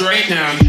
straight now.